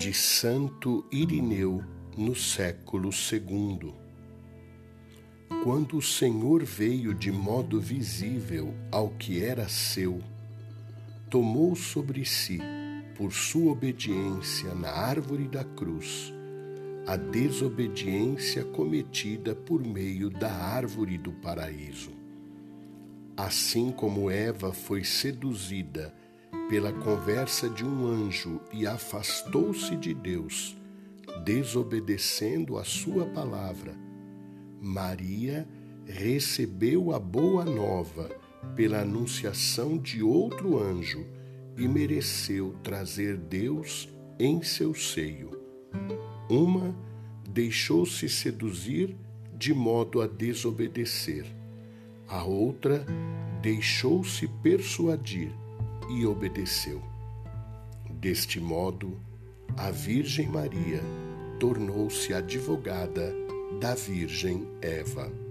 de Santo Irineu no século II. Quando o Senhor veio de modo visível ao que era seu, tomou sobre si, por sua obediência na árvore da cruz, a desobediência cometida por meio da árvore do paraíso. Assim como Eva foi seduzida pela conversa de um anjo e afastou-se de Deus, desobedecendo a sua palavra, Maria recebeu a boa nova pela anunciação de outro anjo e mereceu trazer Deus em seu seio. Uma deixou-se seduzir de modo a desobedecer, a outra deixou-se persuadir e obedeceu. Deste modo, a Virgem Maria tornou-se advogada da Virgem Eva.